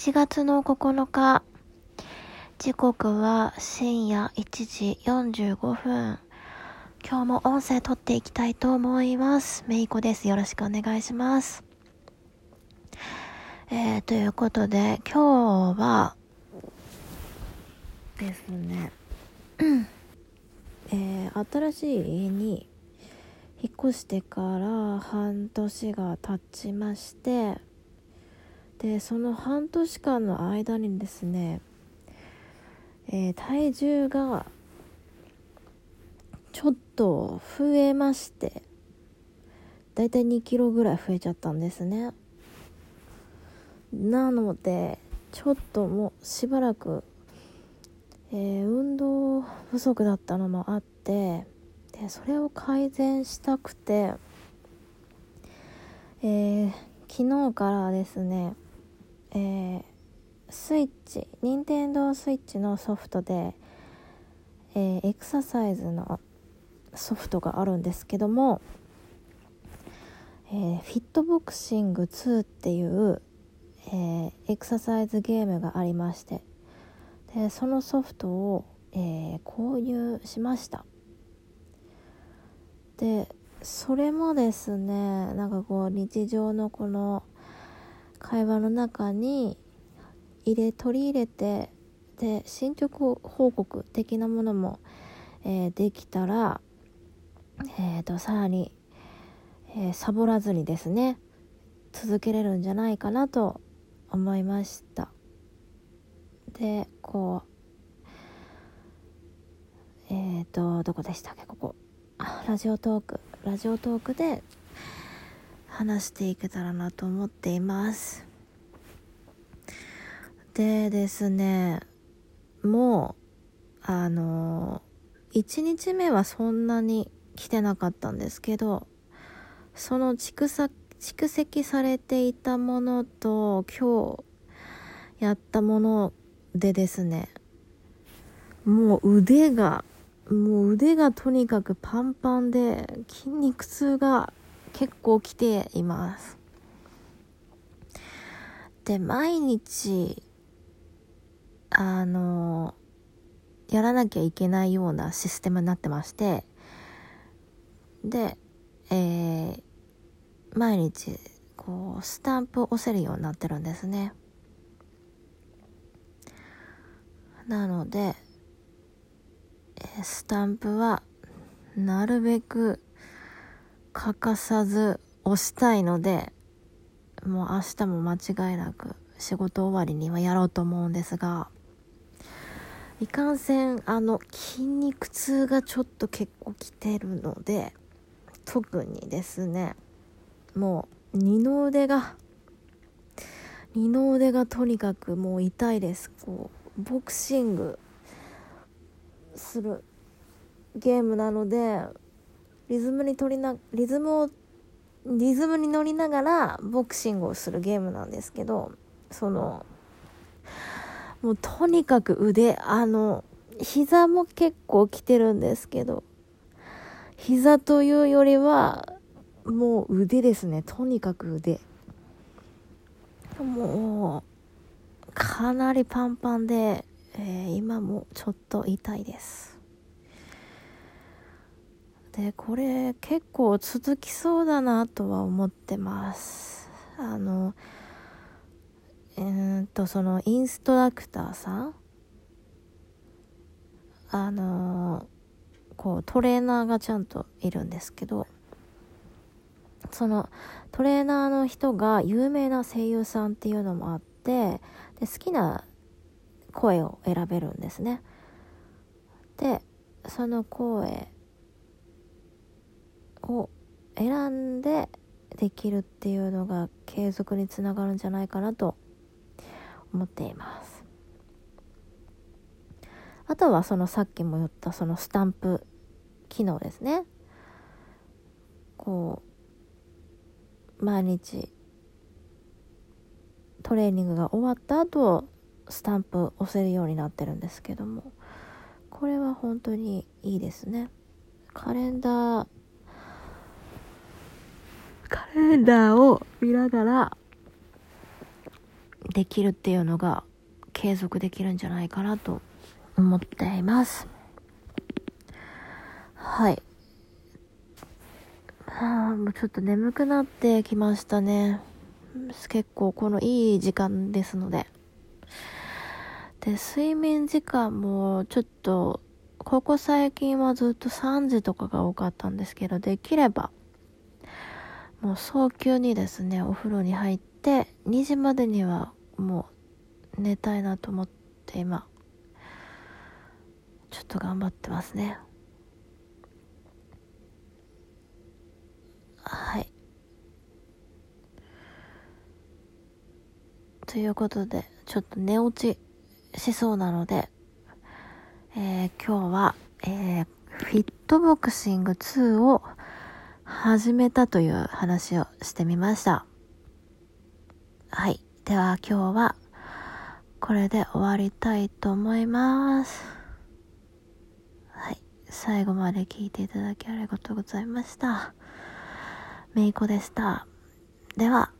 1月の9日、時刻は深夜1時45分。今日も音声撮っていきたいと思います。めいこです。よろしくお願いします。えー、ということで、今日は、ですね、えー、新しい家に引っ越してから半年が経ちまして、で、その半年間の間にですね、えー、体重がちょっと増えましてだいたい2キロぐらい増えちゃったんですね。なのでちょっともうしばらく、えー、運動不足だったのもあってでそれを改善したくて、えー、昨日からですね、えー、スイッチ任天堂スイッチのソフトで、えー、エクササイズのソフトがあるんですけども、えー、フィットボクシング2っていう、えー、エクササイズゲームがありましてでそのソフトを、えー、購入しました。でそれもですねなんかこう日常のこの会話の中に入れ取り入れてで進捗報告的なものも、えー、できたら、えーと、さらに、えー、サボらずにですね続けれるんじゃないかなと思いました。でこうえっ、ー、とどこでしたっけここ。ラジオトーク。ラジオトークで話していけたらなと思っています。でですねもうあの1日目はそんなに来てなかったんですけどその蓄蓄積されていたものと今日やったものでですねもう腕がもう腕がとにかくパンパンで筋肉痛が結構来ています。で毎日あのやらなきゃいけないようなシステムになってましてで、えー、毎日こうスタンプを押せるようになってるんですね。なので、スタンプはなるべく欠かさず押したいのでもう明日も間違いなく仕事終わりにはやろうと思うんですがいかんせんあの筋肉痛がちょっと結構きてるので特にですねもう二の腕が二の腕がとにかくもう痛いです。こうボクシングするゲームなのでリズムに取りなリズムをリズムに乗りながらボクシングをするゲームなんですけどそのもうとにかく腕、あの、膝も結構きてるんですけど、膝というよりは、もう腕ですね。とにかく腕。もう、かなりパンパンで、えー、今もちょっと痛いです。で、これ結構続きそうだなとは思ってます。あの、えー、っとそのインストラクターさん？あの、こうトレーナーがちゃんといるんですけどそのトレーナーの人が有名な声優さんっていうのもあってで好きな声を選べるんですねでその声を選んでできるっていうのが継続につながるんじゃないかなと思っています。あとはそのさっきも言ったそのスタンプ機能ですね。こう毎日トレーニングが終わった後スタンプ押せるようになってるんですけどもこれは本当にいいですね。カレンダーカレンダーを見ながらできるっていうのが継続できるんじゃないかなと思っています。はい。あもうちょっと眠くなってきましたね。結構このいい時間ですので。で睡眠時間もちょっとここ最近はずっと3時とかが多かったんですけどできればもう早急にですねお風呂に入って2時までにはもう寝たいなと思って今ちょっと頑張ってますね。はい。ということでちょっと寝落ちしそうなので、えー、今日は、えー、フィットボクシング2を始めたという話をしてみました。はい。では今日はこれで終わりたいと思います。はい。最後まで聞いていただきありがとうございました。めいこでした。では、